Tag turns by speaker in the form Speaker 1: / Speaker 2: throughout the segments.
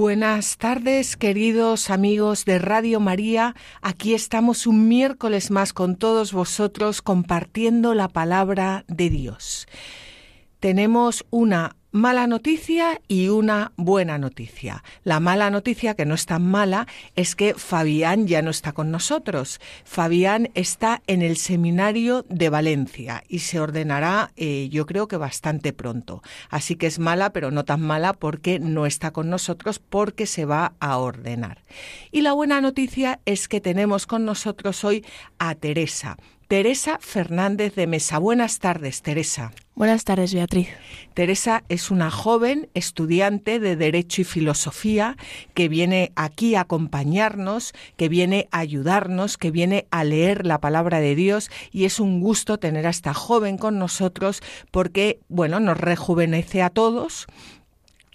Speaker 1: Buenas tardes, queridos amigos de Radio María. Aquí estamos un miércoles más con todos vosotros compartiendo la palabra de Dios. Tenemos una mala noticia y una buena noticia. La mala noticia, que no es tan mala, es que Fabián ya no está con nosotros. Fabián está en el seminario de Valencia y se ordenará, eh, yo creo que bastante pronto. Así que es mala, pero no tan mala porque no está con nosotros porque se va a ordenar. Y la buena noticia es que tenemos con nosotros hoy a Teresa. Teresa Fernández de Mesa. Buenas tardes, Teresa.
Speaker 2: Buenas tardes, Beatriz.
Speaker 1: Teresa es una joven estudiante de Derecho y Filosofía que viene aquí a acompañarnos, que viene a ayudarnos, que viene a leer la palabra de Dios y es un gusto tener a esta joven con nosotros porque, bueno, nos rejuvenece a todos,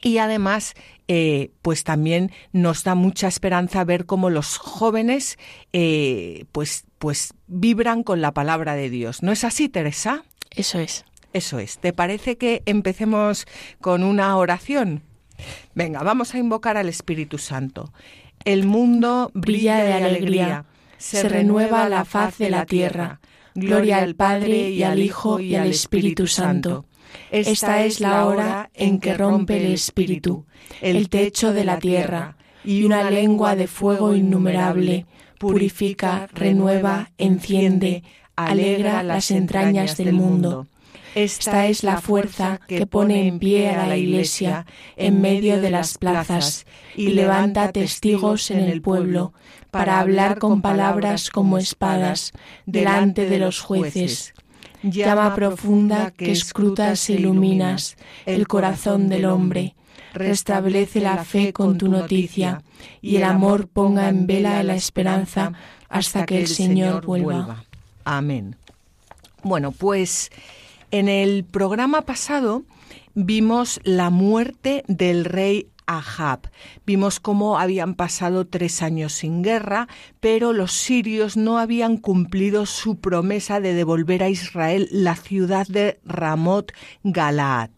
Speaker 1: y además eh, pues también nos da mucha esperanza ver cómo los jóvenes eh, pues, pues vibran con la palabra de Dios. ¿No es así, Teresa?
Speaker 2: Eso es.
Speaker 1: Eso es. ¿Te parece que empecemos con una oración? Venga, vamos a invocar al Espíritu Santo. El mundo brilla de alegría,
Speaker 2: se renueva la faz de la tierra. Gloria al Padre y al Hijo y al Espíritu Santo esta es la hora en que rompe el espíritu, el techo de la tierra, y una lengua de fuego innumerable. purifica, renueva, enciende, alegra las entrañas del mundo. Esta es la fuerza que pone en pie a la Iglesia en medio de las plazas y levanta testigos en el pueblo para hablar con palabras como espadas delante de los jueces llama profunda que escrutas e iluminas el corazón del hombre. Restablece la fe con tu noticia y el amor ponga en vela la esperanza hasta que el Señor vuelva.
Speaker 1: Amén. Bueno, pues en el programa pasado vimos la muerte del rey Ahab. Vimos cómo habían pasado tres años sin guerra, pero los sirios no habían cumplido su promesa de devolver a Israel la ciudad de Ramot Galaad.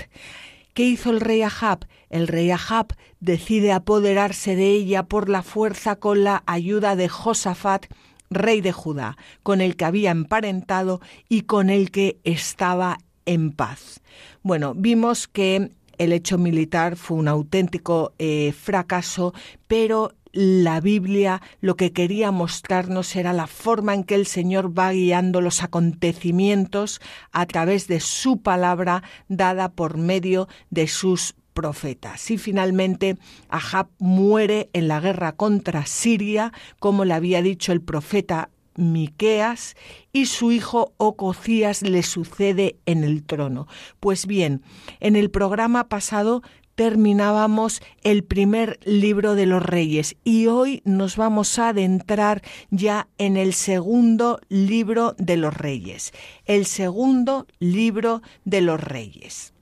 Speaker 1: ¿Qué hizo el rey Ahab? El rey Ahab decide apoderarse de ella por la fuerza con la ayuda de Josafat, rey de Judá, con el que había emparentado y con el que estaba en paz. Bueno, vimos que el hecho militar fue un auténtico eh, fracaso, pero la Biblia lo que quería mostrarnos era la forma en que el Señor va guiando los acontecimientos a través de su palabra dada por medio de sus profetas. Y finalmente Ahab muere en la guerra contra Siria, como le había dicho el profeta Miqueas y su hijo Ococías le sucede en el trono. Pues bien, en el programa pasado terminábamos el primer libro de los reyes y hoy nos vamos a adentrar ya en el segundo libro de los reyes, el segundo libro de los reyes.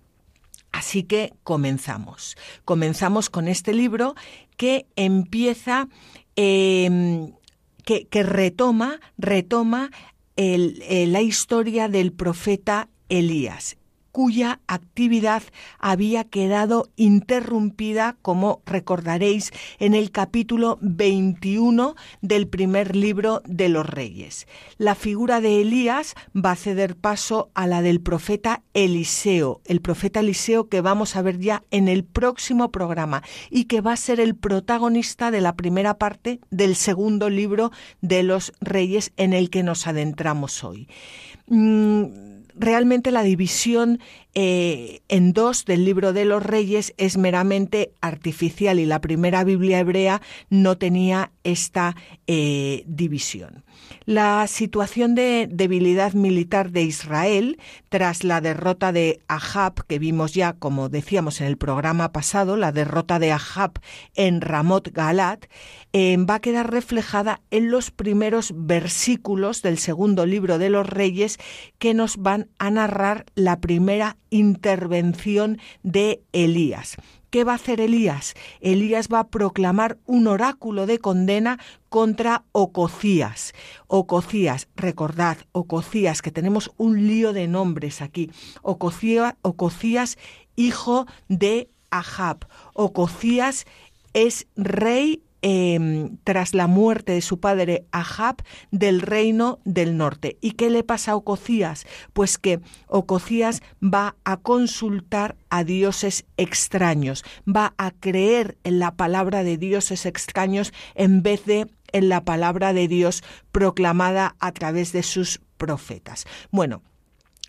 Speaker 1: Así que comenzamos. Comenzamos con este libro que empieza em, que, retoma, retoma eh, la historia del profeta Elías cuya actividad había quedado interrumpida, como recordaréis, en el capítulo 21 del primer libro de los reyes. La figura de Elías va a ceder paso a la del profeta Eliseo, el profeta Eliseo que vamos a ver ya en el próximo programa y que va a ser el protagonista de la primera parte del segundo libro de los reyes en el que nos adentramos hoy. Mm, realmente la división eh, en dos del libro de los reyes es meramente artificial y la primera Biblia hebrea no tenía esta eh, división. La situación de debilidad militar de Israel tras la derrota de Ahab, que vimos ya, como decíamos en el programa pasado, la derrota de Ahab en Ramot Galat, eh, va a quedar reflejada en los primeros versículos del segundo libro de los reyes que nos van a narrar la primera intervención de Elías. ¿Qué va a hacer Elías? Elías va a proclamar un oráculo de condena contra Ococías. Ococías, recordad, Ococías, que tenemos un lío de nombres aquí. Ococías, hijo de Ahab. Ococías es rey Em, tras la muerte de su padre Ahab del reino del norte. ¿Y qué le pasa a Ococías? Pues que Ococías va a consultar a dioses extraños, va a creer en la palabra de dioses extraños en vez de en la palabra de Dios proclamada a través de sus profetas. Bueno,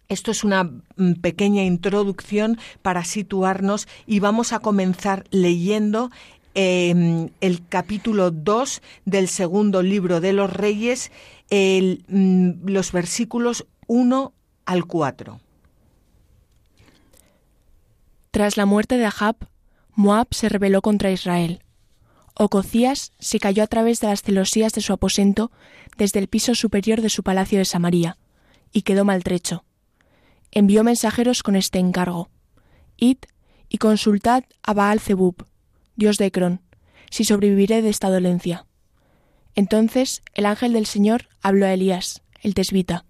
Speaker 1: esto es una mm, pequeña introducción para situarnos y vamos a comenzar leyendo Em, el capítulo 2 del segundo libro de los Reyes, mm, los versículos 1 al 4.
Speaker 2: Tras la muerte de Ahab, Moab se rebeló contra Israel. Ococías se cayó a través de las celosías de su aposento desde el piso superior de su palacio de Samaria, y quedó maltrecho. Envió mensajeros con este encargo. Id y consultad a Baal Zebub, Dios de Ecrón, si sobreviviré de esta dolencia. Entonces el ángel del Señor habló a Elías, el tesbita.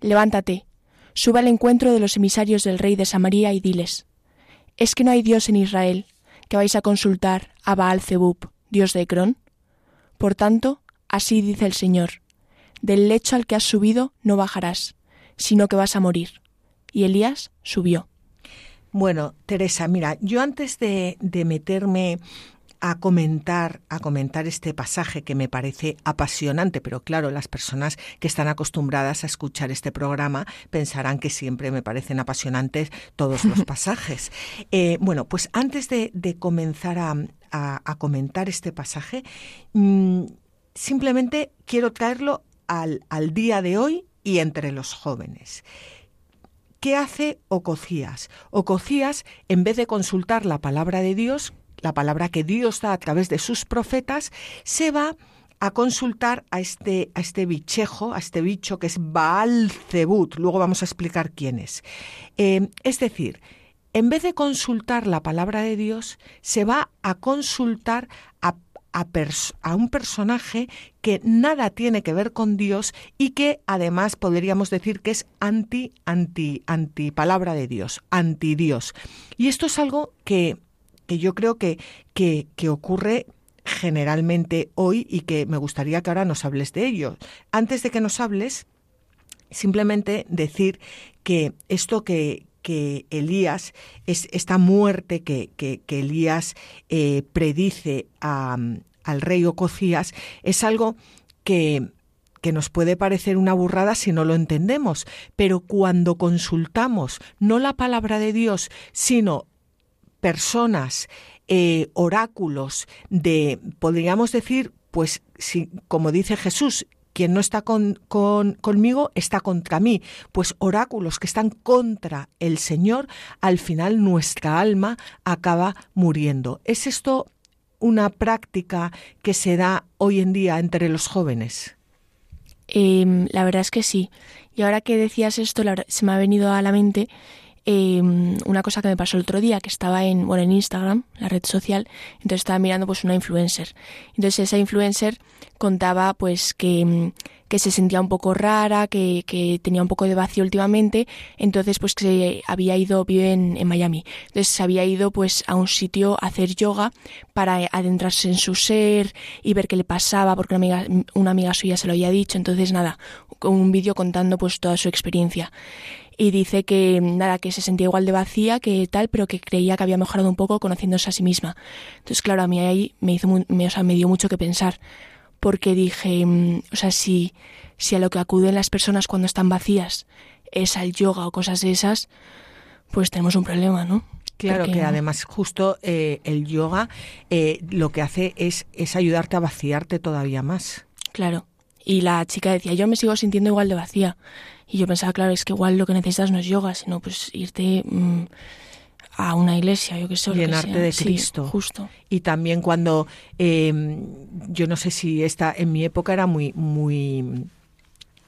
Speaker 2: Levántate, sube al encuentro de los emisarios del rey de Samaria y diles, ¿es que no hay Dios en Israel que vais a consultar a Baal Zebub, Dios de Ecrón? Por tanto, así dice el Señor, del lecho al que has subido no bajarás, sino que vas a morir. Y Elías subió.
Speaker 1: Bueno, Teresa, mira, yo antes de, meterme a comentar, a comentar este pasaje que me parece apasionante, pero claro, las personas que están acostumbradas a escuchar este programa pensarán que siempre me parecen apasionantes todos los pasajes. Eh, bueno, pues antes de, comenzar a, comentar este pasaje, mm, simplemente quiero traerlo al, al día de hoy y entre los jóvenes. ¿Qué hace Ococías? Ococías, en vez de consultar la palabra de Dios, la palabra que Dios da a través de sus profetas, se va a consultar a este, a este bichejo, a este bicho que es Baal Zebut. Luego vamos a explicar quién es. Eh, es decir, en vez de consultar la palabra de Dios, se va a consultar a a, un personaje que nada tiene que ver con Dios y que además podríamos decir que es anti, anti, anti palabra de Dios, anti Dios. Y esto es algo que, que yo creo que, que, que ocurre generalmente hoy y que me gustaría que ahora nos hables de ello. Antes de que nos hables, simplemente decir que esto que, que Elías, es esta muerte que, que, Elías eh, predice al rey Ococías, es algo que, que nos puede parecer una burrada si no lo entendemos, pero cuando consultamos no la palabra de Dios, sino personas, eh, oráculos de, podríamos decir, pues si, como dice Jesús, quien no está con, conmigo está contra mí. Pues oráculos que están contra el Señor, al final nuestra alma acaba muriendo. ¿Es esto una práctica que se da hoy en día entre los jóvenes?
Speaker 2: Em, la verdad es que sí. Y ahora que decías esto, se me ha venido a la mente Em, una cosa que me pasó el otro día, que estaba en, bueno, en Instagram, la red social, entonces estaba mirando pues una influencer. Entonces esa influencer contaba pues que, em, que se sentía un poco rara, que, que, tenía un poco de vacío últimamente, entonces pues que había ido, vive en, en Miami, entonces se había ido pues a un sitio a hacer yoga para adentrarse en su ser y ver qué le pasaba, porque una amiga, una amiga suya se lo había dicho, entonces nada, un vídeo contando pues toda su experiencia y dice que nada, que se sentía igual de vacía que tal, pero que creía que había mejorado un poco conociéndose a sí misma. Entonces, claro, a mí ahí me hizo me, o sea, me dio mucho que pensar, porque dije, mm, o sea, si, si a lo que acuden las personas cuando están vacías es al yoga o cosas de esas, pues tenemos un problema, ¿no?
Speaker 1: Claro que además justo eh, el yoga eh, lo que hace es, es ayudarte a vaciarte todavía más.
Speaker 2: Claro. Y la chica decía, yo me sigo sintiendo igual de vacía. Y yo pensaba, claro, es que igual lo que necesitas no es yoga, sino pues irte mm, a una iglesia, yo que sé.
Speaker 1: Llenarte de Cristo.
Speaker 2: justo.
Speaker 1: Y también cuando, em, yo no sé si esta, en mi época era muy, muy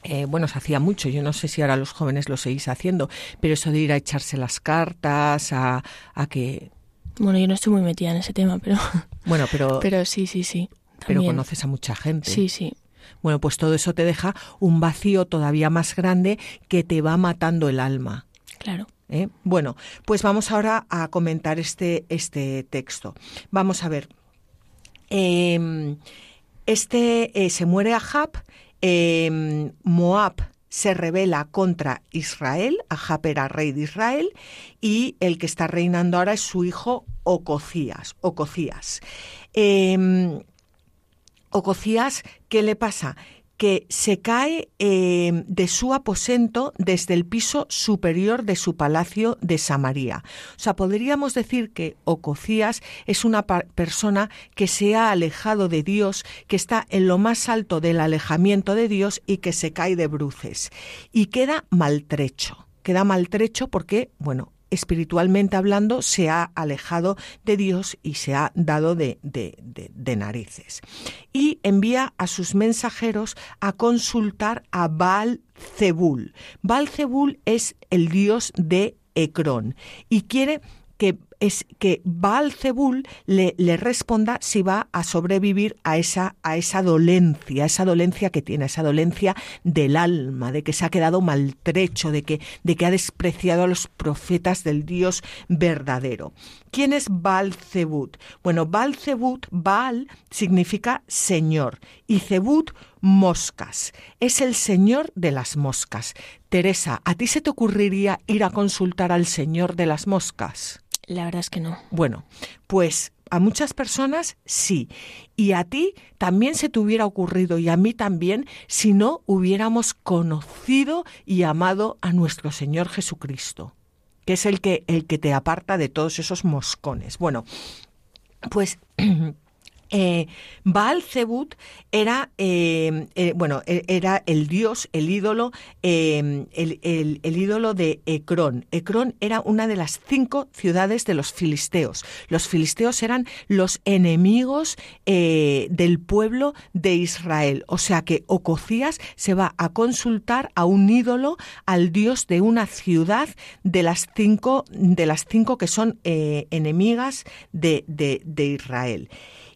Speaker 1: eh, bueno, se hacía mucho, yo no sé si ahora los jóvenes lo seguís haciendo, pero eso de ir a echarse las cartas, a, a que...
Speaker 2: Bueno, yo no estoy muy metida en ese tema, pero...
Speaker 1: Bueno, pero...
Speaker 2: pero sí, sí, sí.
Speaker 1: Pero conoces a mucha gente.
Speaker 2: Sí, sí.
Speaker 1: Bueno, pues todo eso te deja un vacío todavía más grande que te va matando el alma.
Speaker 2: Claro.
Speaker 1: ¿Eh? Bueno, pues vamos ahora a comentar este, este texto. Vamos a ver. Em, este eh, se muere Ahab eh, Moab se revela contra Israel, Ahab era rey de Israel, y el que está reinando ahora es su hijo Ococías. Ococías. Ococías, ¿qué le pasa? que se cae eh, de su aposento desde el piso superior de su palacio de Samaria. O sea, podríamos decir que Ococías es una persona que se ha alejado de Dios, que está en lo más alto del alejamiento de Dios y que se cae de bruces. Y queda maltrecho queda maltrecho porque, bueno, espiritualmente hablando, se ha alejado de Dios y se ha dado de, de, narices. Y envía a sus mensajeros a consultar a Baal Zebul. Baal Zebul es el dios de Ecrón y quiere que es que Baal Zebul le, le, responda si va a sobrevivir a esa, a esa dolencia, a esa dolencia que tiene, esa dolencia del alma, de que se ha quedado maltrecho, de que, de que ha despreciado a los profetas del Dios verdadero. ¿Quién es Baal Zebut? Bueno, Baal Zebut, Baal significa señor y Zebut moscas. Es el señor de las moscas. Teresa, ¿a ti se te ocurriría ir a consultar al señor de las moscas?
Speaker 2: La verdad es que no.
Speaker 1: Bueno, pues a muchas personas sí. Y a ti también se te hubiera ocurrido y a mí también si no hubiéramos conocido y amado a nuestro Señor Jesucristo, que es el que, el que te aparta de todos esos moscones. Bueno, pues Eh, Baal Zebut era, eh, eh, bueno, e, era el dios, el ídolo, el, ídolo de Ecrón. Ecrón era una de las cinco ciudades de los filisteos. Los filisteos eran los enemigos del pueblo de Israel. O sea que Ococías se va a consultar a un ídolo, al dios de una ciudad de las cinco, de las cinco que son enemigas de, de Israel.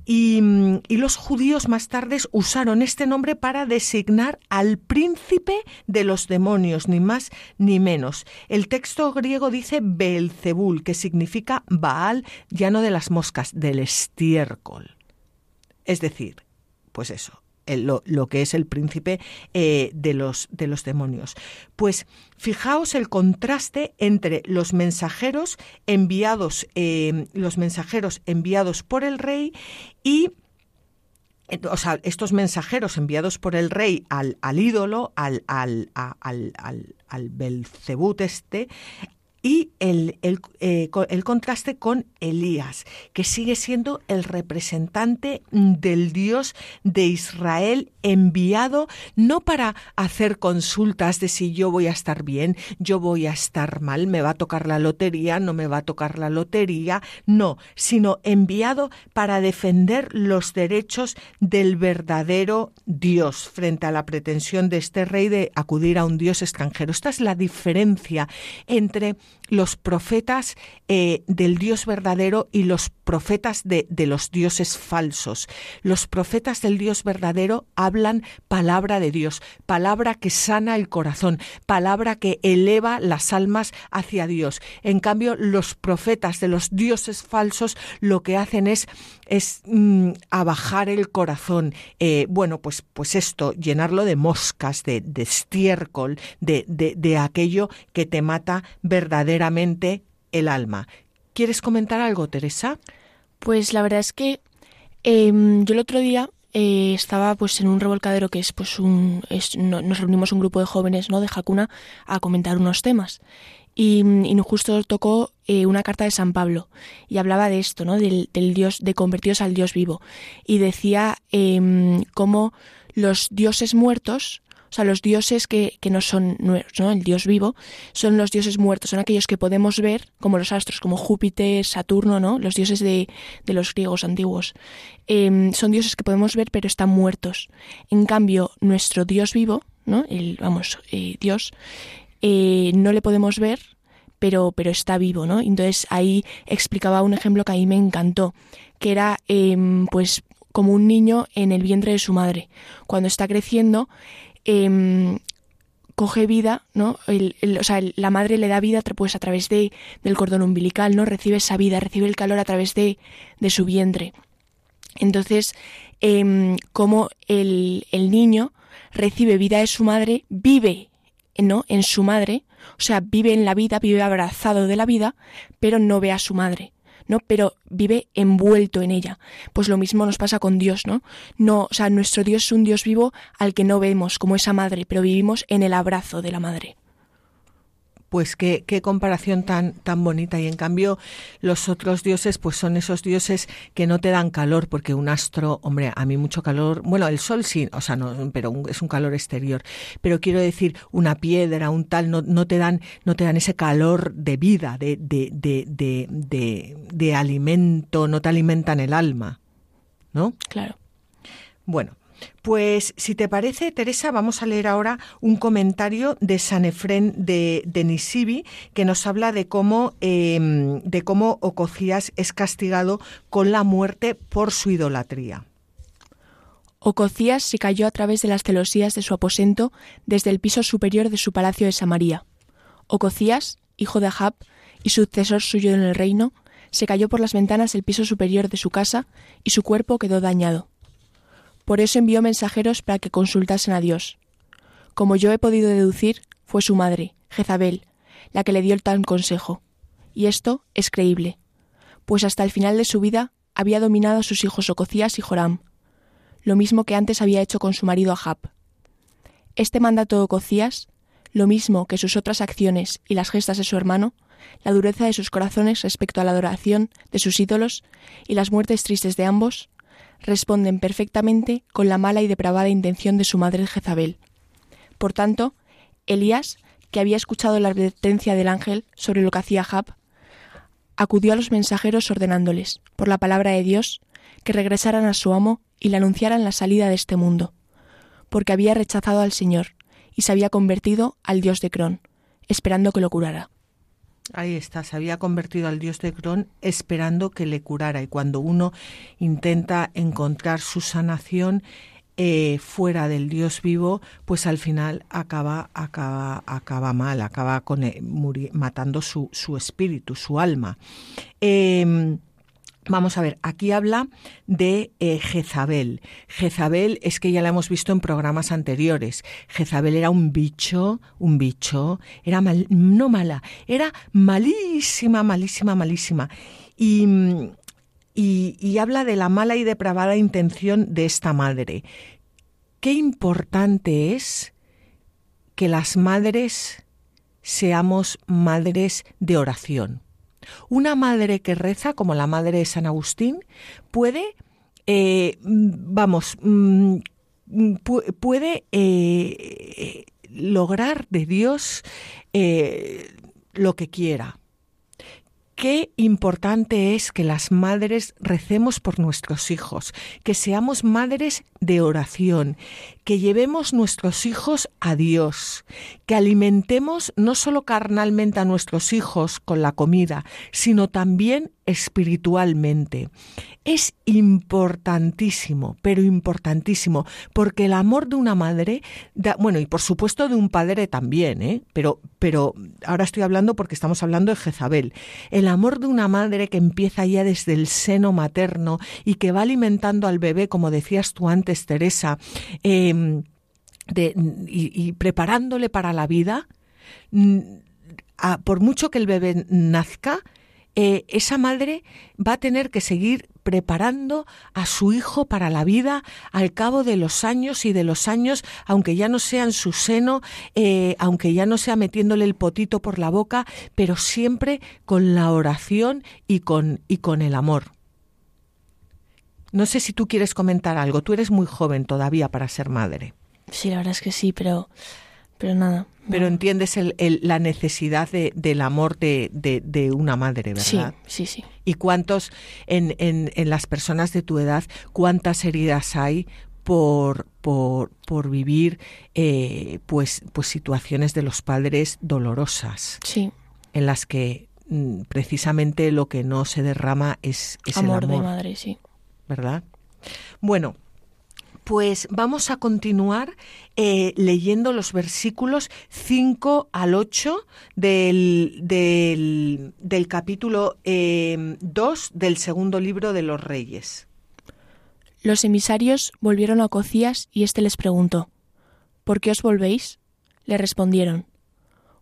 Speaker 1: Mm, y, los judíos más tarde usaron este nombre para designar al príncipe de los demonios, ni más ni menos. El texto griego dice Belzebul, que significa Baal, ya no de las moscas, del estiércol. Es decir, pues eso, lo, que es el príncipe eh, de, los, de los demonios. Pues fijaos el contraste entre los mensajeros enviados, eh, los mensajeros enviados por el rey y estos mensajeros enviados por el rey al, al ídolo, al, al, al, al, este, y el, el, eh, el, contraste con Elías, que sigue siendo el representante del Dios de Israel enviado no para hacer consultas de si yo voy a estar bien, yo voy a estar mal, me va a tocar la lotería, no me va a tocar la lotería, no, sino enviado para defender los derechos del verdadero Dios frente a la pretensión de este rey de acudir a un Dios extranjero. Esta es la diferencia entre los profetas eh, del Dios verdadero y los profetas de, de, los dioses falsos. Los profetas del Dios verdadero hablan palabra de Dios, palabra que sana el corazón, palabra que eleva las almas hacia Dios. En cambio, los profetas de los dioses falsos lo que hacen es, es mm, abajar el corazón. Eh, bueno, pues, pues esto, llenarlo de moscas, de, estiércol, de, de, aquello que te mata verdaderamente el alma. ¿Quieres comentar algo, Teresa?
Speaker 2: Pues la verdad es que em, yo el otro día eh, estaba pues en un revolcadero que es pues un nos reunimos un grupo de jóvenes no de Hakuna a comentar unos temas y, justo tocó eh, una carta de San Pablo y hablaba de esto no del, dios de convertidos al dios vivo y decía eh, cómo los dioses muertos o sea, los dioses que, que no son ¿no? el dios vivo, son los dioses muertos, son aquellos que podemos ver, como los astros, como Júpiter, Saturno, ¿no? Los dioses de, de los griegos antiguos. Em, son dioses que podemos ver, pero están muertos. En cambio, nuestro dios vivo, ¿no? El, vamos, eh, Dios, eh, no le podemos ver, pero, pero está vivo, ¿no? Entonces ahí explicaba un ejemplo que a mí me encantó, que era em, pues como un niño en el vientre de su madre. Cuando está creciendo, Em, coge vida, ¿no? sea, la madre le da vida pues a través de, del cordón umbilical, ¿no? Recibe esa vida, recibe el calor a través de, de su vientre. Entonces, eh, como el, el, niño recibe vida de su madre, vive, ¿no? En su madre, o sea, vive en la vida, vive abrazado de la vida, pero no ve a su madre. ¿no? Pero vive envuelto en ella. Pues lo mismo nos pasa con Dios, ¿no? No, o sea, nuestro Dios es un Dios vivo al que no vemos como esa madre, pero vivimos en el abrazo de la madre
Speaker 1: pues qué, qué comparación tan, tan bonita. Y en cambio, los otros dioses, pues son esos dioses que no te dan calor, porque un astro, hombre, a mí mucho calor, bueno, el sol sí, o sea, no, pero es un calor exterior. Pero quiero decir, una piedra, un tal, no, no te dan, no te dan ese calor de vida, de, de, de, de, de alimento, no te alimentan el alma. ¿No?
Speaker 2: Claro.
Speaker 1: Bueno, pues si te parece, Teresa, vamos a leer ahora un comentario de San Efrén de, de Nisibi que nos habla de cómo, em, de cómo Ococías es castigado con la muerte por su idolatría.
Speaker 2: Ococías se cayó a través de las celosías de su aposento desde el piso superior de su palacio de Samaria. Ococías, hijo de Ahab y sucesor suyo en el reino, se cayó por las ventanas del piso superior de su casa y su cuerpo quedó dañado. Por eso envió mensajeros para que consultasen a Dios. Como yo he podido deducir, fue su madre, Jezabel, la que le dio el tal consejo. Y esto es creíble, pues hasta el final de su vida había dominado a sus hijos Ococías y Joram, lo mismo que antes había hecho con su marido Ahab. Este mandato de Ococías, lo mismo que sus otras acciones y las gestas de su hermano, la dureza de sus corazones respecto a la adoración de sus ídolos y las muertes tristes de ambos, responden perfectamente con la mala y depravada intención de su madre Jezabel. Por tanto, Elías, que había escuchado la advertencia del ángel sobre lo que hacía Jab, acudió a los mensajeros ordenándoles, por la palabra de Dios, que regresaran a su amo y le anunciaran la salida de este mundo, porque había rechazado al Señor y se había convertido al dios de Cron, esperando que lo curara.
Speaker 1: Ahí está, se había convertido al dios de Cron esperando que le curara y cuando uno intenta encontrar su sanación eh, fuera del Dios vivo, pues al final acaba, acaba, acaba mal, acaba con, eh, matando su, su, espíritu, su alma. Em, Vamos a ver, aquí habla de eh, Jezabel. Jezabel es que ya la hemos visto en programas anteriores. Jezabel era un bicho, un bicho, era mal, no mala, era malísima, malísima, malísima. Y, y, y habla de la mala y depravada intención de esta madre. Qué importante es que las madres seamos madres de oración una madre que reza, como la madre de San Agustín, puede, eh, vamos, mm, puede eh, lograr de Dios eh, lo que quiera. Qué importante es que las madres recemos por nuestros hijos, que seamos madres de oración, que llevemos nuestros hijos a Dios, que alimentemos no solo carnalmente a nuestros hijos con la comida, sino también espiritualmente. Es importantísimo, pero importantísimo, porque el amor de una madre, bueno, y por supuesto de un padre también, ¿eh? pero, pero ahora estoy hablando porque estamos hablando de Jezabel. El amor de una madre que empieza ya desde el seno materno y que va alimentando al bebé, como decías tú antes, Teresa, em, y, preparándole para la vida, por mucho que el bebé nazca, eh, esa madre va a tener que seguir preparando a su hijo para la vida al cabo de los años y de los años, aunque ya no sea en su seno, eh, aunque ya no sea metiéndole el potito por la boca, pero siempre con la oración y con, y con el amor. No sé si tú quieres comentar algo. Tú eres muy joven todavía para ser madre.
Speaker 2: Sí, la verdad es que sí, pero, pero nada.
Speaker 1: Pero entiendes el, la necesidad de, del amor de, de, una madre, ¿verdad?
Speaker 2: Sí, sí, sí.
Speaker 1: ¿Y cuántos, en, en, en las personas de tu edad, cuántas heridas hay por, por, por vivir eh, pues, pues situaciones de los padres dolorosas?
Speaker 2: Sí.
Speaker 1: En las que mm, precisamente lo que no se derrama es, es
Speaker 2: amor
Speaker 1: el amor.
Speaker 2: de madre, sí.
Speaker 1: ¿Verdad? Bueno, pues vamos a continuar eh, leyendo los versículos 5 al 8 del, del, del capítulo 2 eh, del segundo libro de los Reyes.
Speaker 2: Los emisarios volvieron a Ococías y éste les preguntó, ¿Por qué os volvéis? Le respondieron,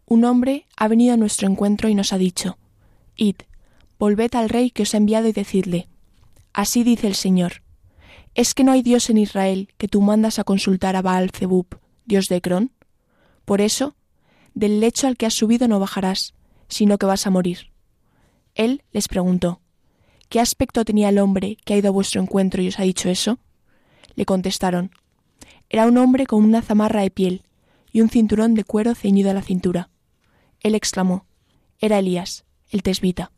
Speaker 2: Un hombre ha venido a nuestro encuentro y nos ha dicho, Id, volved al rey que os ha enviado y decidle, Así dice el Señor, ¿Es que no hay Dios en Israel que tú mandas a consultar a Baal Zebub, Dios de Cron? Por eso, del lecho al que has subido no bajarás, sino que vas a morir. Él les preguntó, ¿Qué aspecto tenía el hombre que ha ido a vuestro encuentro y os ha dicho eso? Le contestaron, Era un hombre con una zamarra de piel y un cinturón de cuero ceñido a la cintura. Él exclamó, Era Elías, el tesbita.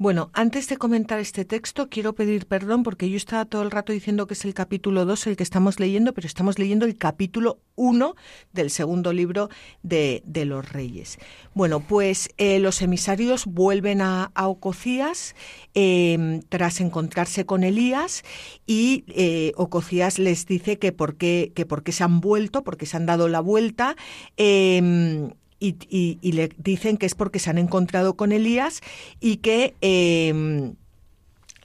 Speaker 1: Bueno, antes de comentar este texto, quiero pedir perdón porque yo estaba todo el rato diciendo que es el capítulo 2 el que estamos leyendo, pero estamos leyendo el capítulo 1 del segundo libro de, de los Reyes. Bueno, pues eh, los emisarios vuelven a, a Ococías eh, tras encontrarse con Elías y eh, Ococías les dice que por, qué, que por qué se han vuelto, porque se han dado la vuelta. Eh, y, y, le dicen que es porque se han encontrado con Elías y que eh,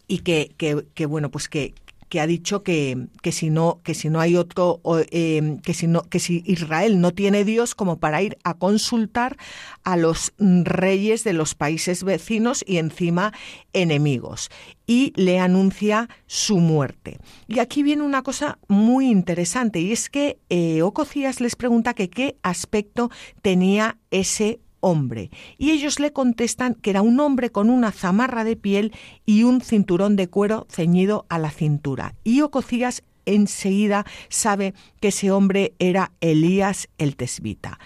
Speaker 1: y que, que, bueno pues que, que ha dicho que, que si no que si no hay otro eh, que si no que si Israel no tiene Dios como para ir a consultar a los reyes de los países vecinos y encima enemigos y le anuncia su muerte. Y aquí viene una cosa muy interesante y es que eh, Ococías les pregunta que qué aspecto tenía ese hombre. Y ellos le contestan que era un hombre con una zamarra de piel y un cinturón de cuero ceñido a la cintura. Y Ococías enseguida sabe que ese hombre era Elías el Tesbita.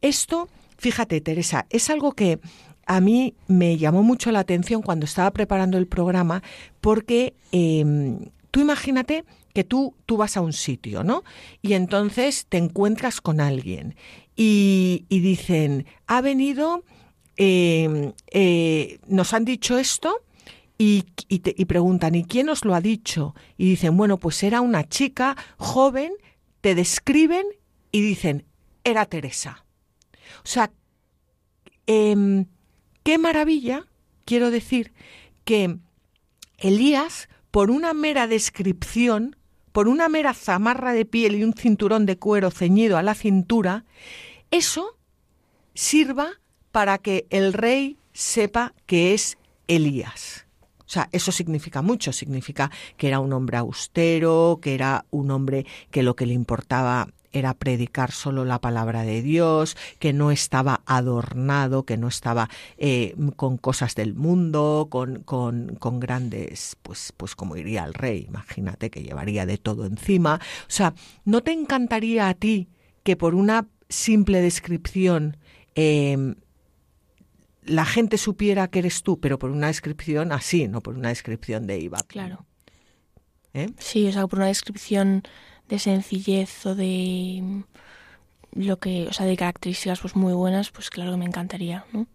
Speaker 1: Esto, fíjate Teresa, es algo que a mí me llamó mucho la atención cuando estaba preparando el programa porque eh, tú imagínate que tú, tú vas a un sitio, ¿no? Y entonces te encuentras con alguien y, dicen, ha venido, eh, eh, nos han dicho esto y, preguntan, ¿y quién os lo ha dicho? Y dicen, bueno, pues era una chica joven, te describen y dicen, era Teresa. O sea, eh, qué maravilla, quiero decir, que Elías, por una mera descripción, por una mera zamarra de piel y un cinturón de cuero ceñido a la cintura, eso sirva para que el rey sepa que es Elías. O sea, eso significa mucho, significa que era un hombre austero, que era un hombre que lo que le importaba era predicar solo la palabra de Dios, que no estaba adornado, que no estaba eh, con cosas del mundo, con, con, con, grandes, pues, pues como iría el rey, imagínate que llevaría de todo encima. O sea, ¿no te encantaría a ti que por una simple descripción eh, la gente supiera que eres tú, pero por una descripción así, no por una descripción de Iba?
Speaker 2: Claro.
Speaker 1: ¿Eh?
Speaker 2: Sí, o sea, por una descripción de sencillez o de lo que, o sea, de características pues muy buenas, pues claro que me encantaría, ¿no?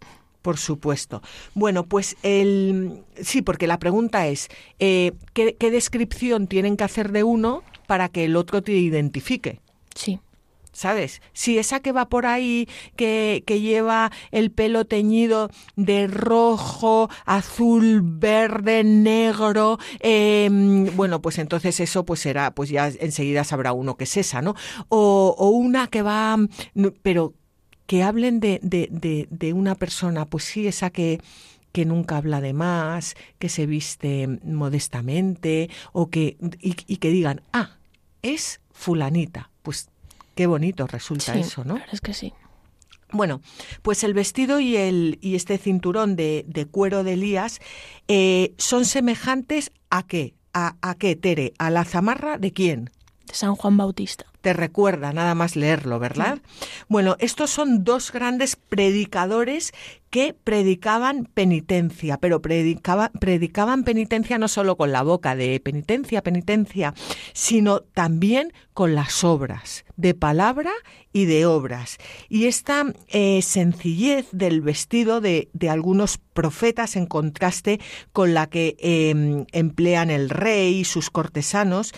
Speaker 1: Por supuesto. Bueno, pues el sí, porque la pregunta es eh, ¿qué, ¿qué, descripción tienen que hacer de uno para que el otro te identifique?
Speaker 2: Sí.
Speaker 1: ¿Sabes? Si esa que va por ahí, que, que, lleva el pelo teñido de rojo, azul, verde, negro, eh, bueno, pues entonces eso pues será, pues ya enseguida sabrá uno que es esa, ¿no? O, o una que va, pero que hablen de, de, de, de, una persona, pues sí, esa que que nunca habla de más, que se viste modestamente o que y, que digan, ah, es fulanita. Pues qué bonito resulta eso, ¿no?
Speaker 2: es que sí.
Speaker 1: Bueno, pues el vestido y, el, y este cinturón de, cuero de Elías eh, son semejantes a qué? ¿A, ¿A qué, Tere? ¿A la zamarra de quién?
Speaker 2: De San Juan Bautista
Speaker 1: te recuerda nada más leerlo, ¿verdad? Bueno, estos son dos grandes predicadores que predicaban penitencia, pero predicaban penitencia no solo con la boca de penitencia, penitencia, sino también con las obras, de palabra y de obras. Y esta eh, sencillez del vestido de, algunos profetas en contraste con la que em, emplean el rey y sus cortesanos,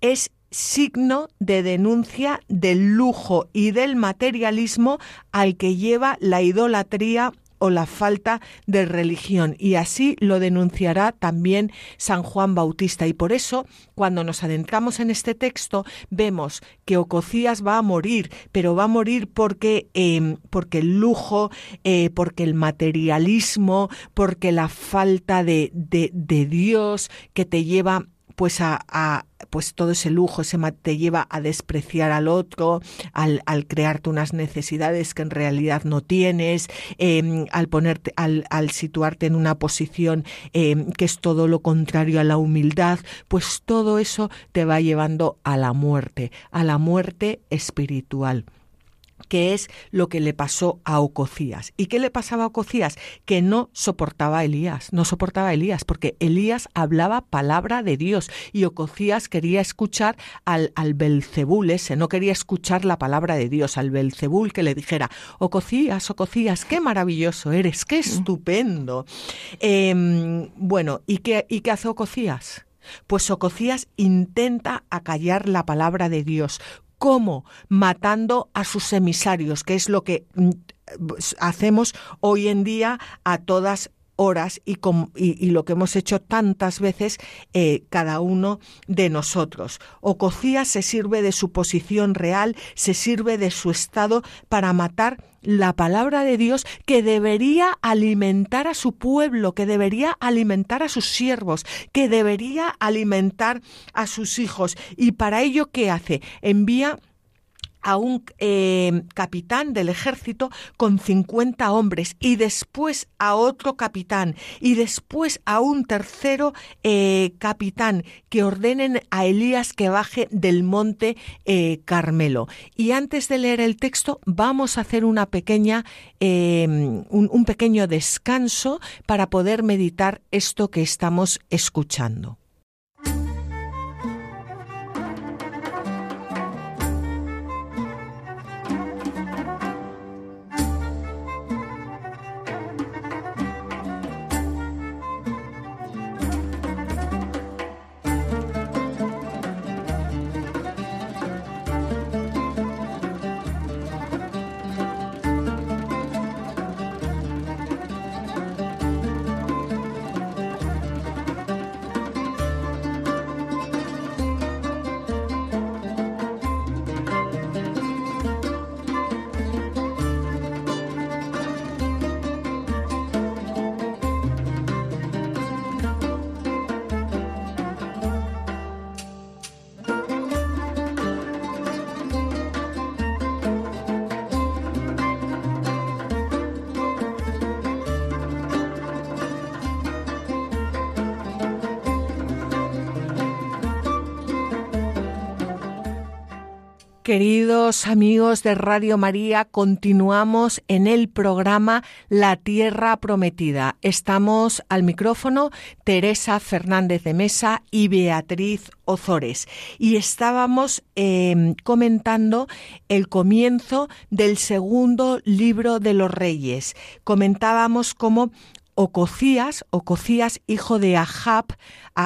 Speaker 1: es signo de denuncia del lujo y del materialismo al que lleva la idolatría o la falta de religión. Y así lo denunciará también San Juan Bautista. Y por eso, cuando nos adentramos en este texto, vemos que Ococías va a morir, pero va a morir porque, em, porque el lujo, eh, porque el materialismo, porque la falta de, de, de Dios que te lleva pues a, pues todo ese lujo ese te lleva a despreciar al otro, al, al, crearte unas necesidades que en realidad no tienes, em, al ponerte, al, al, situarte en una posición em, que es todo lo contrario a la humildad, pues todo eso te va llevando a la muerte, a la muerte espiritual que es lo que le pasó a Ococías. ¿Y qué le pasaba a Ococías? Que no soportaba a Elías, no soportaba a Elías, porque Elías hablaba palabra de Dios y Ococías quería escuchar al, al Belcebul ese, no quería escuchar la palabra de Dios, al Belcebul que le dijera, Ococías, Ococías, qué maravilloso eres, qué estupendo. Em, bueno, ¿y qué, ¿y qué hace Ococías? Pues Ococías intenta acallar la palabra de Dios, ¿Cómo? Matando a sus emisarios, que es lo que mm, hacemos hoy en día a todas horas y, y, lo que hemos hecho tantas veces eh, cada uno de nosotros. Ococía se sirve de su posición real, se sirve de su estado para matar la palabra de Dios que debería alimentar a su pueblo, que debería alimentar a sus siervos, que debería alimentar a sus hijos. Y para ello, ¿qué hace? Envía a un eh, capitán del ejército con 50 hombres y después a otro capitán y después a un tercero eh, capitán que ordenen a Elías que baje del monte eh, Carmelo. Y antes de leer el texto vamos a hacer una pequeña, un pequeño descanso para poder meditar esto que estamos escuchando. Queridos amigos de Radio María, continuamos en el programa La Tierra Prometida. Estamos al micrófono Teresa Fernández de Mesa y Beatriz Ozores y estábamos em, comentando el comienzo del segundo libro de los reyes. Comentábamos cómo Ococías, Ococías, hijo de Ahab,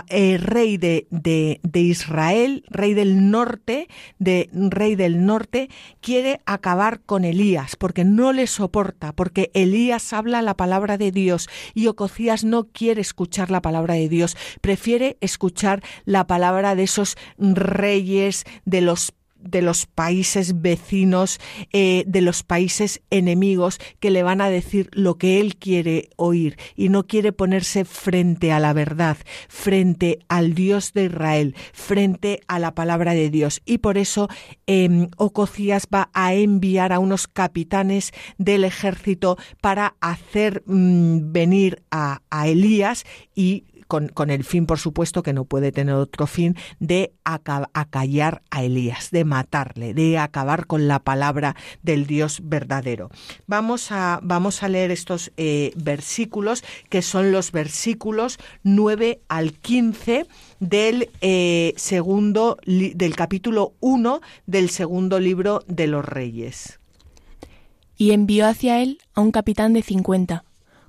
Speaker 1: eh, rey de, de, Israel, rey del norte, de rey del norte, quiere acabar con Elías porque no le soporta, porque Elías habla la palabra de Dios y Ococías no quiere escuchar la palabra de Dios, prefiere escuchar la palabra de esos reyes, de los de los países vecinos, eh, de los países enemigos, que le van a decir lo que él quiere oír y no quiere ponerse frente a la verdad, frente al Dios de Israel, frente a la palabra de Dios. Y por eso eh, Ococías va a enviar a unos capitanes del ejército para hacer mm, venir a, a Elías y con, el fin, por supuesto, que no puede tener otro fin, de acallar a Elías, de matarle, de acabar con la palabra del Dios verdadero. Vamos a, vamos a leer estos eh, versículos, que son los versículos 9 al 15 del eh, segundo del capítulo 1 del segundo libro de los Reyes.
Speaker 2: Y envió hacia él a un capitán de cincuenta,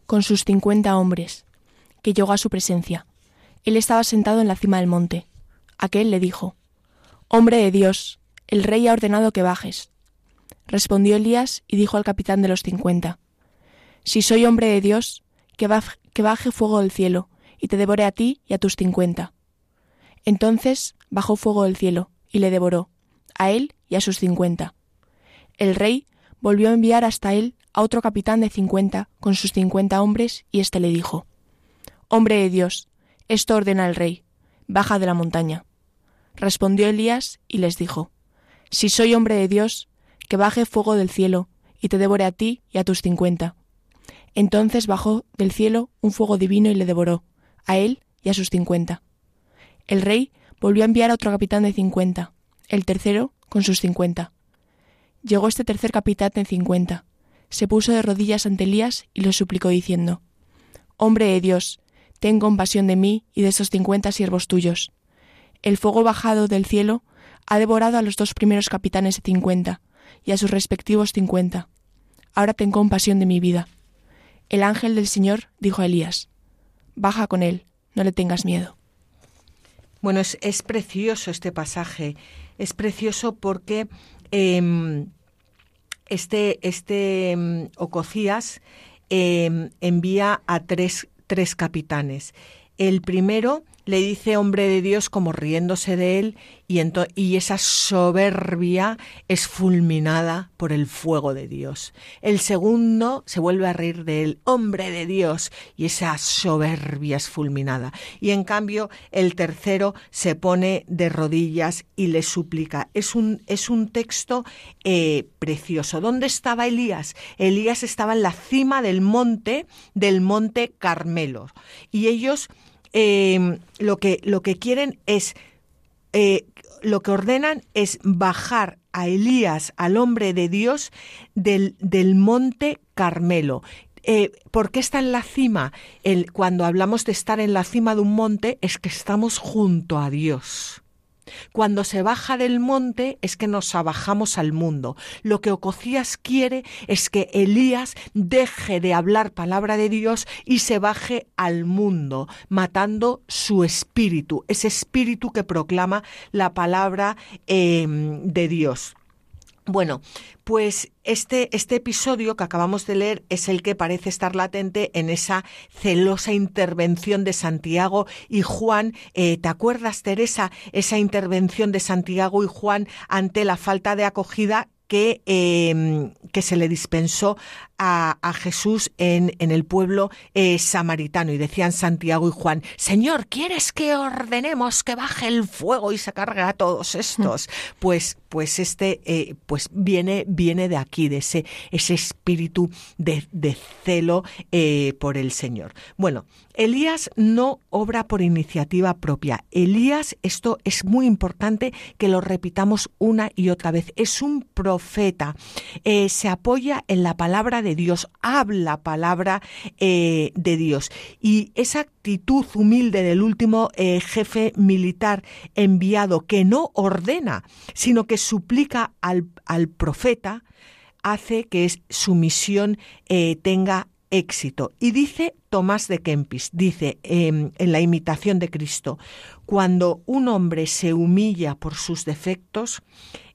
Speaker 2: con sus cincuenta hombres que llegó a su presencia. Él estaba sentado en la cima del monte. Aquel le dijo, Hombre de Dios, el rey ha ordenado que bajes. Respondió Elías y dijo al capitán de los cincuenta, Si soy hombre de Dios, que, que baje fuego del cielo, y te devore a ti y a tus cincuenta. Entonces bajó fuego del cielo, y le devoró, a él y a sus cincuenta. El rey volvió a enviar hasta él a otro capitán de cincuenta con sus cincuenta hombres, y éste le dijo, Hombre de Dios, esto ordena el rey, baja de la montaña. Respondió Elías y les dijo, Si soy hombre de Dios, que baje fuego del cielo y te devore a ti y a tus cincuenta. Entonces bajó del cielo un fuego divino y le devoró, a él y a sus cincuenta. El rey volvió a enviar a otro capitán de cincuenta, el tercero con sus cincuenta. Llegó este tercer capitán de cincuenta, se puso de rodillas ante Elías y le suplicó diciendo, Hombre de Dios, ten compasión de mí y de esos cincuenta siervos tuyos. El fuego bajado del cielo ha devorado a los dos primeros capitanes de cincuenta y a sus respectivos cincuenta. Ahora ten compasión de mi vida. El ángel del Señor dijo a Elías, Baja con él, no le tengas miedo.
Speaker 1: Bueno, es, precioso este pasaje. Es precioso porque em, este, este em, Ococías em, envía a tres tres capitanes. El primero le dice hombre de Dios como riéndose de él y, y, esa soberbia es fulminada por el fuego de Dios. El segundo se vuelve a reír de él, hombre de Dios, y esa soberbia es fulminada. Y en cambio el tercero se pone de rodillas y le suplica. Es un, es un texto eh, precioso. ¿Dónde estaba Elías? Elías estaba en la cima del monte, del monte Carmelo. Y ellos Em, lo, que, lo que quieren es, eh, lo que ordenan es bajar a Elías, al hombre de Dios, del, del monte Carmelo. Eh, ¿Por qué está en la cima? El, cuando hablamos de estar en la cima de un monte es que estamos junto a Dios. Cuando se baja del monte es que nos abajamos al mundo. Lo que Ococías quiere es que Elías deje de hablar palabra de Dios y se baje al mundo, matando su espíritu, ese espíritu que proclama la palabra em, de Dios. Bueno, pues este, este, episodio que acabamos de leer es el que parece estar latente en esa celosa intervención de Santiago y Juan. Eh, ¿Te acuerdas, Teresa, esa intervención de Santiago y Juan ante la falta de acogida que, em, que se le dispensó a, Jesús en, en, el pueblo eh, samaritano y decían Santiago y Juan, Señor, ¿quieres que ordenemos que baje el fuego y se cargue a todos estos? Pues, pues este, eh, pues viene, viene de aquí, de ese, ese espíritu de, de celo eh, por el Señor. Bueno, Elías no obra por iniciativa propia. Elías, esto es muy importante que lo repitamos una y otra vez, es un profeta, se apoya en la palabra de Dios, habla palabra eh, de Dios. Y esa actitud humilde del último eh, jefe militar enviado, que no ordena, sino que suplica al, profeta, hace que su misión eh, tenga éxito. Y dice Tomás de Kempis, dice em, en la imitación de Cristo, cuando un hombre se humilla por sus defectos,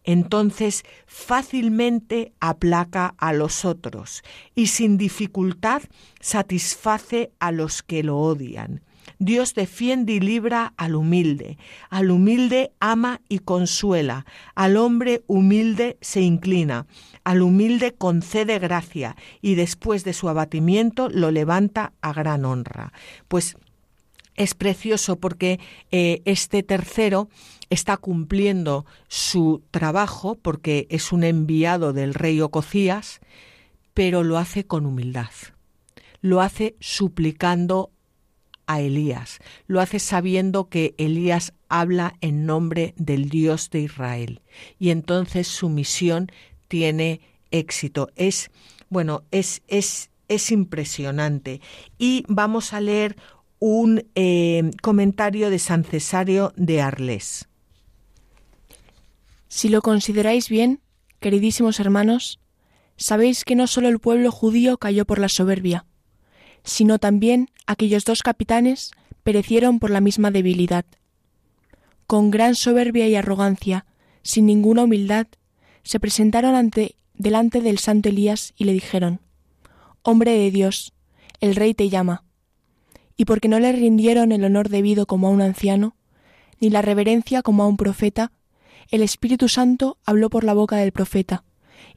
Speaker 1: entonces fácilmente aplaca a los otros y sin dificultad satisface a los que lo odian. Dios defiende y libra al humilde, al humilde ama y consuela, al hombre humilde se inclina, al humilde concede gracia y después de su abatimiento lo levanta a gran honra. Pues es precioso porque eh, este tercero está cumpliendo su trabajo porque es un enviado del rey Ococías, pero lo hace con humildad. Lo hace suplicando a Elías. Lo hace sabiendo que Elías habla en nombre del Dios de Israel. Y entonces su misión tiene éxito. Es, bueno, es, es, es impresionante. Y vamos a leer un eh, comentario de San Cesario de Arles.
Speaker 2: Si lo consideráis bien, queridísimos hermanos, sabéis que no solo el pueblo judío cayó por la soberbia, sino también aquellos dos capitanes perecieron por la misma debilidad. Con gran soberbia y arrogancia, sin ninguna humildad, se presentaron ante, delante del santo Elías y le dijeron, Hombre de Dios, el rey te llama. Y porque no le rindieron el honor debido como a un anciano, ni la reverencia como a un profeta, el Espíritu Santo habló por la boca del profeta,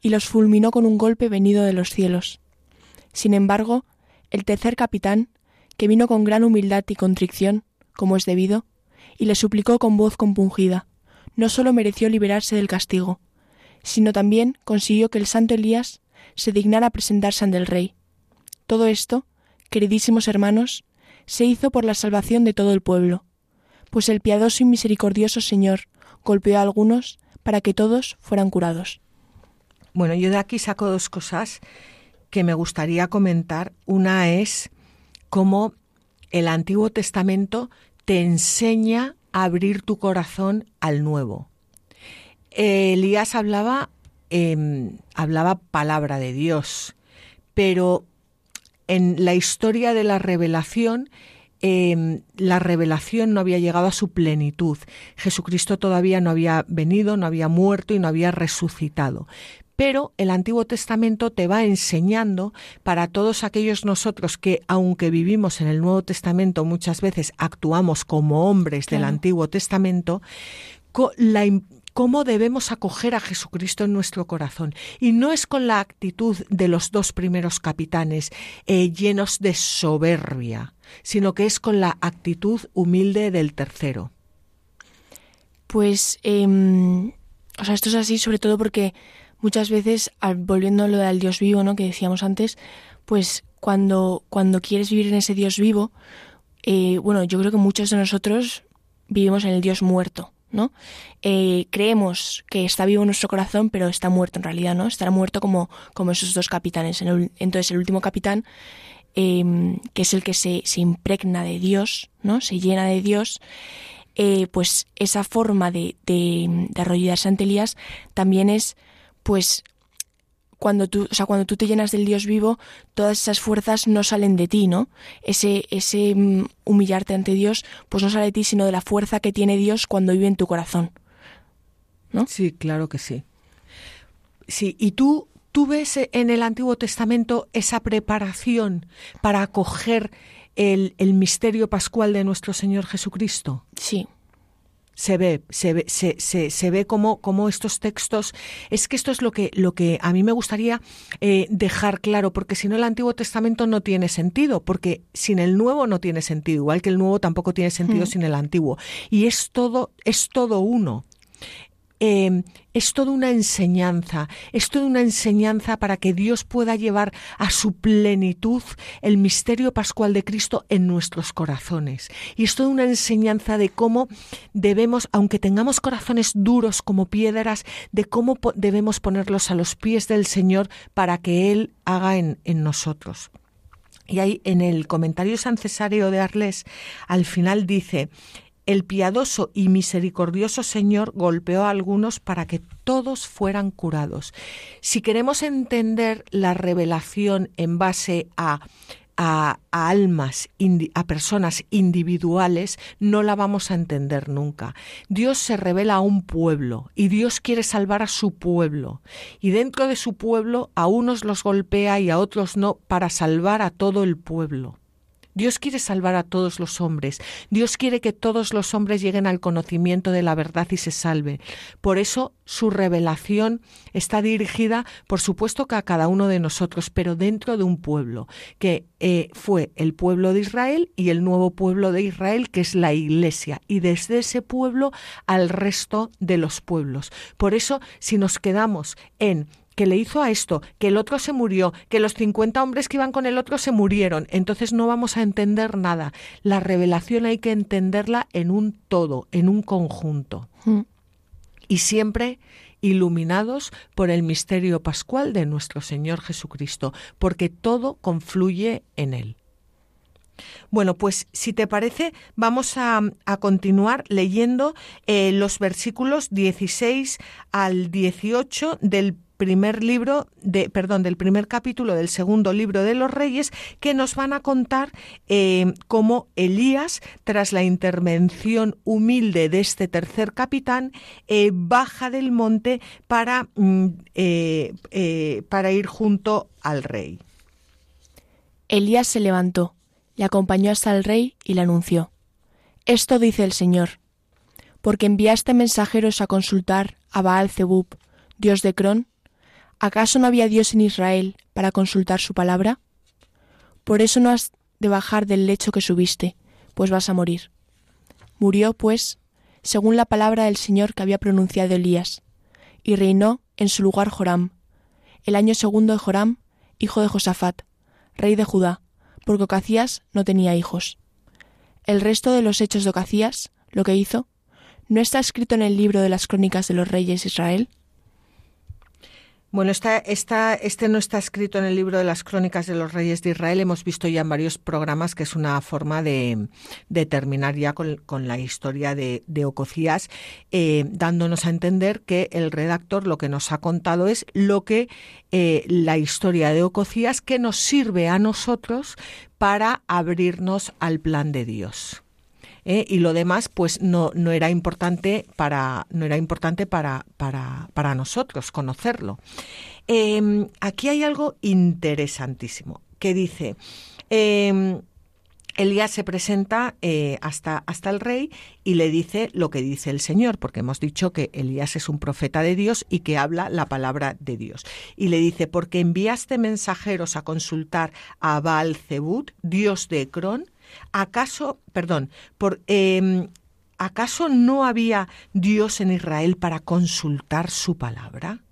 Speaker 2: y los fulminó con un golpe venido de los cielos. Sin embargo, el tercer capitán, que vino con gran humildad y contrición, como es debido, y le suplicó con voz compungida, no sólo mereció liberarse del castigo, sino también consiguió que el santo Elías se dignara presentarse ante el rey. Todo esto, queridísimos hermanos, se hizo por la salvación de todo el pueblo, pues el piadoso y misericordioso Señor golpeó a algunos para que todos fueran curados.
Speaker 1: Bueno, yo de aquí saco dos cosas que me gustaría comentar. Una es cómo el Antiguo Testamento te enseña a abrir tu corazón al Nuevo. Elías hablaba, em, hablaba palabra de Dios, pero en la historia de la revelación, em, la revelación no había llegado a su plenitud. Jesucristo todavía no había venido, no había muerto y no había resucitado pero el Antiguo Testamento te va enseñando para todos aquellos nosotros que, aunque vivimos en el Nuevo Testamento, muchas veces actuamos como hombres del Antiguo Testamento, cómo debemos acoger a Jesucristo en nuestro corazón. Y no es con la actitud de los dos primeros capitanes, eh, llenos de soberbia, sino que es con la actitud humilde del tercero.
Speaker 2: Pues, em, o sea, esto es así sobre todo porque muchas veces, volviendo a lo del Dios vivo, ¿no? Que decíamos antes, pues cuando, cuando quieres vivir en ese Dios vivo, eh, bueno, yo creo que muchos de nosotros vivimos en el Dios muerto, ¿no? Eh, creemos que está vivo nuestro corazón, pero está muerto en realidad, ¿no? Estará muerto como, como esos dos capitanes. Entonces el último capitán, em, que es el que se, se impregna de Dios, ¿no? Se llena de Dios, eh, pues esa forma de, de, de también es pues cuando tú, o sea, cuando tú te llenas del Dios vivo, todas esas fuerzas no salen de ti, ¿no? Ese, ese mm, humillarte ante Dios, pues no sale de ti, sino de la fuerza que tiene Dios cuando vive en tu corazón. ¿No?
Speaker 1: Sí, claro que sí. Sí, y tú, tú ves en el Antiguo Testamento esa preparación para acoger el, el misterio pascual de nuestro Señor Jesucristo.
Speaker 2: Sí
Speaker 1: se ve, se ve, se, se, se ve como, como, estos textos. Es que esto es lo que, lo que a mí me gustaría eh, dejar claro, porque si no el Antiguo Testamento no tiene sentido, porque sin el Nuevo no tiene sentido, igual que el Nuevo tampoco tiene sentido mm. sin el Antiguo. Y es todo, es todo uno. Em, es toda una enseñanza, es toda una enseñanza para que Dios pueda llevar a su plenitud el misterio pascual de Cristo en nuestros corazones. Y es toda una enseñanza de cómo debemos, aunque tengamos corazones duros como piedras, de cómo debemos ponerlos a los pies del Señor para que Él haga en, en nosotros. Y ahí en el comentario San Cesario de Arles, al final dice, el piadoso y misericordioso Señor golpeó a algunos para que todos fueran curados. Si queremos entender la revelación en base a, a, almas, a personas individuales, no la vamos a entender nunca. Dios se revela a un pueblo y Dios quiere salvar a su pueblo. Y dentro de su pueblo a unos los golpea y a otros no para salvar a todo el pueblo. Dios quiere salvar a todos los hombres. Dios quiere que todos los hombres lleguen al conocimiento de la verdad y se salven. Por eso su revelación está dirigida, por supuesto, que a cada uno de nosotros, pero dentro de un pueblo, que eh, fue el pueblo de Israel y el nuevo pueblo de Israel, que es la Iglesia, y desde ese pueblo al resto de los pueblos. Por eso, si nos quedamos en que le hizo a esto, que el otro se murió, que los 50 hombres que iban con el otro se murieron. Entonces no vamos a entender nada. La revelación hay que entenderla en un todo, en un conjunto. Mm. Y siempre iluminados por el misterio pascual de nuestro Señor Jesucristo, porque todo confluye en Él. Bueno, pues si te parece, vamos a, continuar leyendo eh, los versículos 16 al 18 del primer libro de, perdón, del primer capítulo del segundo libro de los Reyes, que nos van a contar eh, cómo Elías, tras la intervención humilde de este tercer capitán, eh, baja del monte para, mm, para ir junto al rey.
Speaker 2: Elías se levantó, le acompañó hasta el rey y le anunció. Esto dice el Señor, porque enviaste mensajeros a consultar a Baal Zebub, dios de Cron, ¿Acaso no había Dios en Israel para consultar su palabra? Por eso no has de bajar del lecho que subiste, pues vas a morir. Murió, pues, según la palabra del Señor que había pronunciado Elías, y reinó en su lugar Joram, el año segundo de Joram, hijo de Josafat, rey de Judá, porque Ocacías no tenía hijos. El resto de los hechos de Ocacías, lo que hizo, ¿no está escrito en el libro de las crónicas de los reyes de Israel?
Speaker 1: Bueno, esta, esta, este no está escrito en el libro de las crónicas de los reyes de Israel. Hemos visto ya en varios programas que es una forma de, terminar ya con, la historia de, de Ococías, eh, dándonos a entender que el redactor lo que nos ha contado es lo que eh, la historia de Ococías que nos sirve a nosotros para abrirnos al plan de Dios. ¿Eh? y lo demás pues no, no era importante para no era importante para, para, para nosotros conocerlo. Em, aquí hay algo interesantísimo que dice em, Elías se presenta eh, hasta, hasta el rey y le dice lo que dice el Señor, porque hemos dicho que Elías es un profeta de Dios y que habla la palabra de Dios. Y le dice, porque enviaste mensajeros a consultar a Baal Zebud, dios de Ecrón, ¿Acaso, perdón, por, em, ¿acaso no había Dios en Israel para consultar su palabra?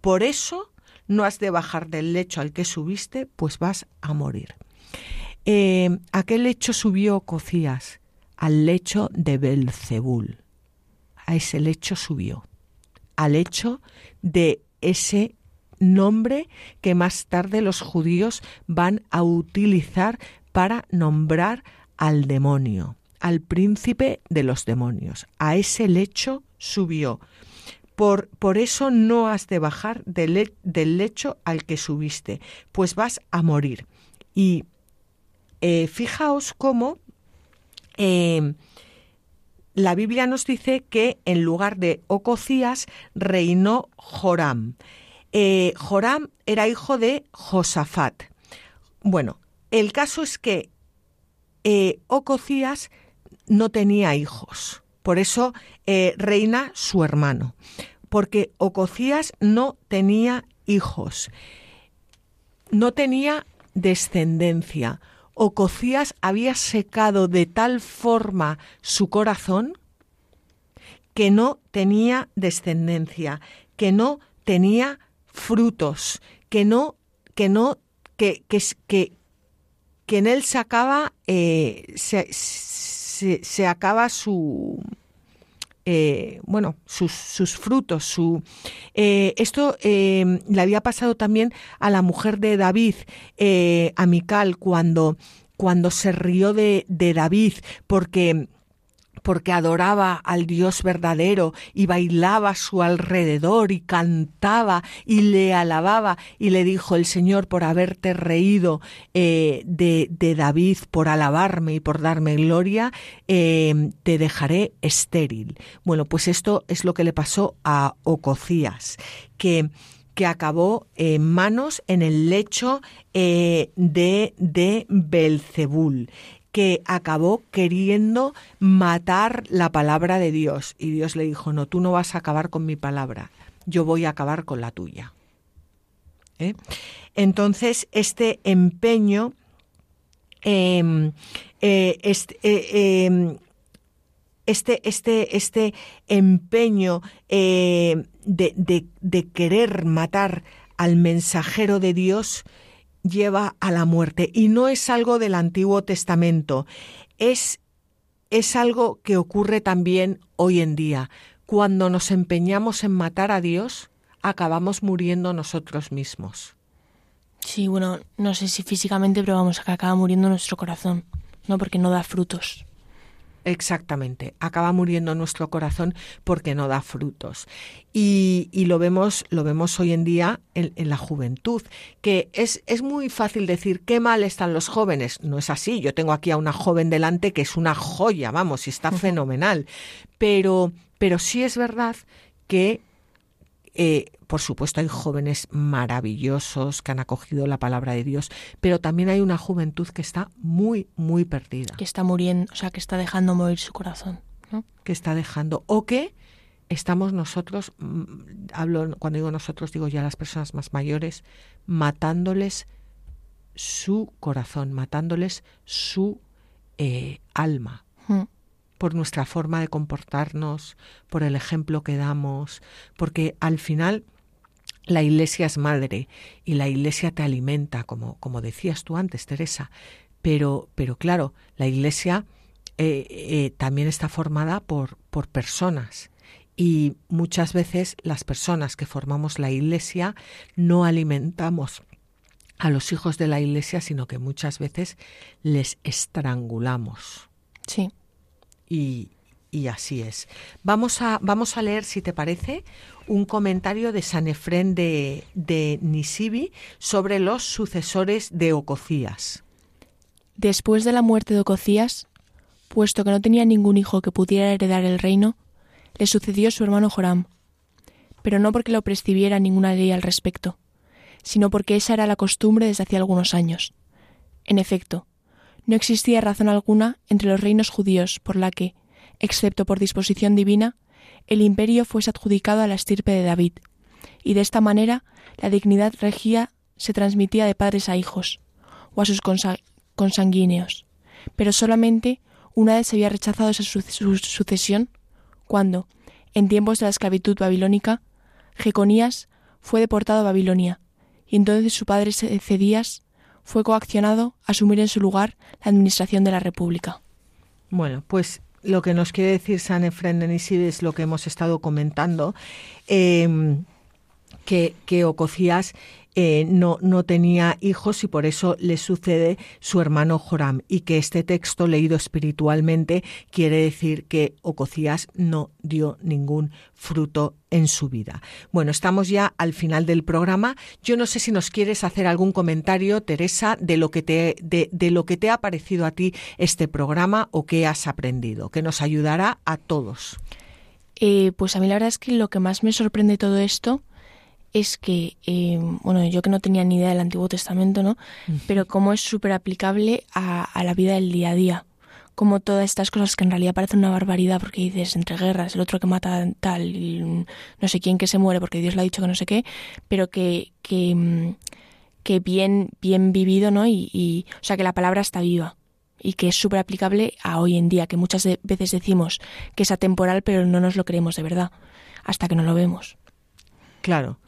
Speaker 1: Por eso no has de bajar del lecho al que subiste, pues vas a morir. Em, ¿A qué lecho subió Cocías? Al lecho de Belzebul. A ese lecho subió. Al lecho de ese nombre que más tarde los judíos van a utilizar para nombrar al demonio, al príncipe de los demonios. A ese lecho subió. Por, por eso no has de bajar del, lecho al que subiste, pues vas a morir. Y eh, fijaos cómo em, la Biblia nos dice que en lugar de Ococías reinó Joram. Eh, Joram era hijo de Josafat. Bueno, el caso es que eh, Ococías no tenía hijos, por eso eh, reina su hermano, porque Ococías no tenía hijos, no tenía descendencia. Ococías había secado de tal forma su corazón que no tenía descendencia, que no tenía frutos, que no, que no, que, que, que, que en él se acaba, eh, se, acaba su, eh, bueno, sus, frutos. Su, eh, esto le había pasado también a la mujer de David, a Mical, cuando, cuando se rió de, de David, porque porque adoraba al Dios verdadero y bailaba a su alrededor y cantaba y le alababa y le dijo el Señor por haberte reído eh, de, David, por alabarme y por darme gloria, eh, te dejaré estéril. Bueno, pues esto es lo que le pasó a Ococías, que que acabó en manos en el lecho eh, de, de Belzebul que acabó queriendo matar la palabra de Dios. Y Dios le dijo, no, tú no vas a acabar con mi palabra, yo voy a acabar con la tuya. ¿Eh? Entonces, este empeño, em, eh, este, eh, em, este, este, este, empeño de, de querer matar al mensajero de Dios, lleva a la muerte. Y no es algo del Antiguo Testamento, es, es algo que ocurre también hoy en día. Cuando nos empeñamos en matar a Dios, acabamos muriendo nosotros mismos.
Speaker 2: Sí, bueno, no sé si físicamente, pero vamos, que acaba muriendo nuestro corazón, ¿no? Porque no da frutos.
Speaker 1: Exactamente, acaba muriendo nuestro corazón porque no da frutos. Y, lo vemos, lo vemos hoy en día en, la juventud, que es, es, muy fácil decir qué mal están los jóvenes. No es así. Yo tengo aquí a una joven delante que es una joya, vamos, y está fenomenal. Pero, pero sí es verdad que eh, por supuesto hay jóvenes maravillosos que han acogido la palabra de Dios, pero también hay una juventud que está muy, muy perdida.
Speaker 2: Que está muriendo, o sea, que está dejando morir su corazón.
Speaker 1: Que está dejando, o que estamos nosotros, mm, hablo, cuando digo nosotros, digo ya las personas más mayores, matándoles su corazón, matándoles su eh, alma. Mm por nuestra forma de comportarnos, por el ejemplo que damos, porque al final la iglesia es madre y la iglesia te alimenta, como, como decías tú antes, Teresa. Pero, pero claro, la iglesia eh, eh, también está formada por, por personas. Y muchas veces las personas que formamos la iglesia no alimentamos a los hijos de la iglesia, sino que muchas veces les estrangulamos.
Speaker 2: Sí
Speaker 1: y, así es. Vamos a, vamos a leer, si te parece, un comentario de San Efrén de, de Nisibi sobre los sucesores de Ococías.
Speaker 2: Después de la muerte de Ococías, puesto que no tenía ningún hijo que pudiera heredar el reino, le sucedió su hermano Joram, pero no porque lo prescribiera ninguna ley al respecto, sino porque esa era la costumbre desde hacía algunos años. En efecto, no existía razón alguna entre los reinos judíos por la que, excepto por disposición divina, el imperio fuese adjudicado a la estirpe de David, y de esta manera la dignidad regia se transmitía de padres a hijos, o a sus consanguíneos, pero solamente una vez se había rechazado esa sucesión cuando, en tiempos de la esclavitud babilónica, Jeconías fue deportado a Babilonia, y entonces su padre Cedías fue coaccionado a asumir en su lugar la administración de la República.
Speaker 1: Bueno, pues lo que nos quiere decir San Efren de es lo que hemos estado comentando, em, que, que Ococías eh, no, no tenía hijos y por eso le sucede su hermano Joram y que este texto leído espiritualmente quiere decir que Ococías no dio ningún fruto en su vida. Bueno, estamos ya al final del programa. Yo no sé si nos quieres hacer algún comentario, Teresa, de lo que te, de, lo que te ha parecido a ti este programa o qué has aprendido, que nos ayudará a todos.
Speaker 2: Eh, pues a mí la verdad es que lo que más me sorprende todo esto es que, eh, bueno, yo que no tenía ni idea del Antiguo Testamento, ¿no? Pero cómo es súper aplicable a, la vida del día a día. Como todas estas cosas que en realidad parecen una barbaridad porque dices entre guerras, el otro que mata tal, no sé quién que se muere porque Dios le ha dicho que no sé qué, pero que, que, mm, que bien, bien vivido, ¿no? Y, y, o sea, que la palabra está viva y que es súper aplicable a hoy en día, que muchas veces decimos que es atemporal, pero no nos lo creemos de verdad, hasta que no lo vemos.
Speaker 1: Claro.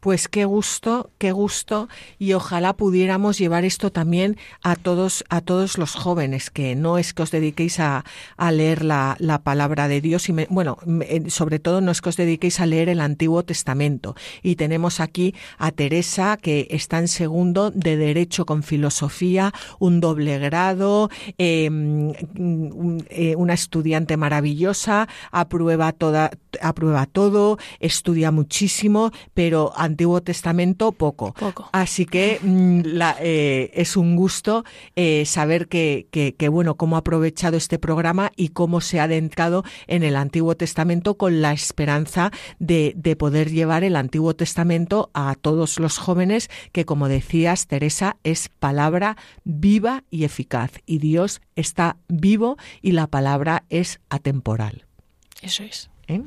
Speaker 1: Pues qué gusto, qué gusto y ojalá pudiéramos llevar esto también a todos, a todos los jóvenes, que no es que os dediquéis a, leer la, palabra de Dios y bueno, sobre todo no es que os dediquéis a leer el Antiguo Testamento. Y tenemos aquí a Teresa que está en segundo de Derecho con Filosofía, un doble grado, em, eh, una estudiante maravillosa, aprueba toda aprueba todo, estudia muchísimo, pero Antiguo Testamento poco.
Speaker 2: Poco.
Speaker 1: Así que mm, eh, es un gusto eh, saber que, que, bueno, cómo ha aprovechado este programa y cómo se ha adentrado en el Antiguo Testamento con la esperanza de, de poder llevar el Antiguo Testamento a todos los jóvenes que, como decías, Teresa, es palabra viva y eficaz. Y Dios está vivo y la palabra es atemporal.
Speaker 2: Eso es.
Speaker 1: ¿Eh?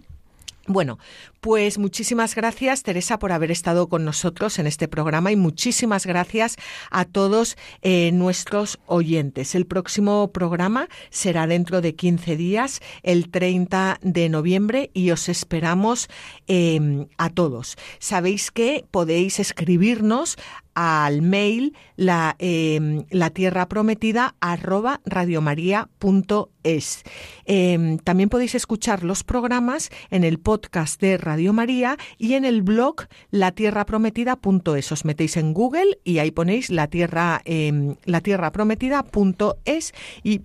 Speaker 1: Bueno, pues muchísimas gracias, Teresa, por haber estado con nosotros en este programa y muchísimas gracias a todos eh, nuestros oyentes. El próximo programa será dentro de 15 días, el 30 de noviembre, y os esperamos em, a todos. Sabéis que podéis escribirnos al mail la, eh, la tierra prometida arroba radiomaria.es. Eh, también podéis escuchar los programas en el podcast de Radio María y en el blog latierraprometida.es. Os metéis en Google y ahí ponéis la tierra, eh, la tierra prometida.es y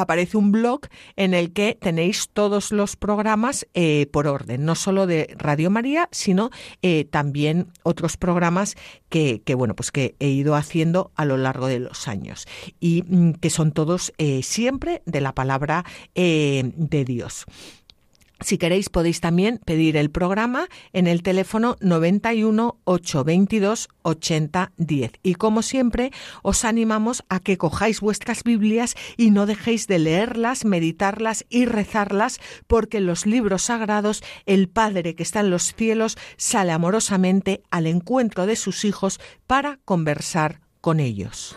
Speaker 1: aparece un blog en el que tenéis todos los programas eh, por orden, no solo de Radio María, sino eh, también otros programas que, bueno, pues que he ido haciendo a lo largo de los años y mm, que son todos eh, siempre de la palabra de Dios. Si queréis podéis también pedir el programa en el teléfono 91 822 80 10. Y como siempre, os animamos a que cojáis vuestras Biblias y no dejéis de leerlas, meditarlas y rezarlas, porque en los libros sagrados el Padre que está en los cielos sale amorosamente al encuentro de sus hijos para conversar con ellos.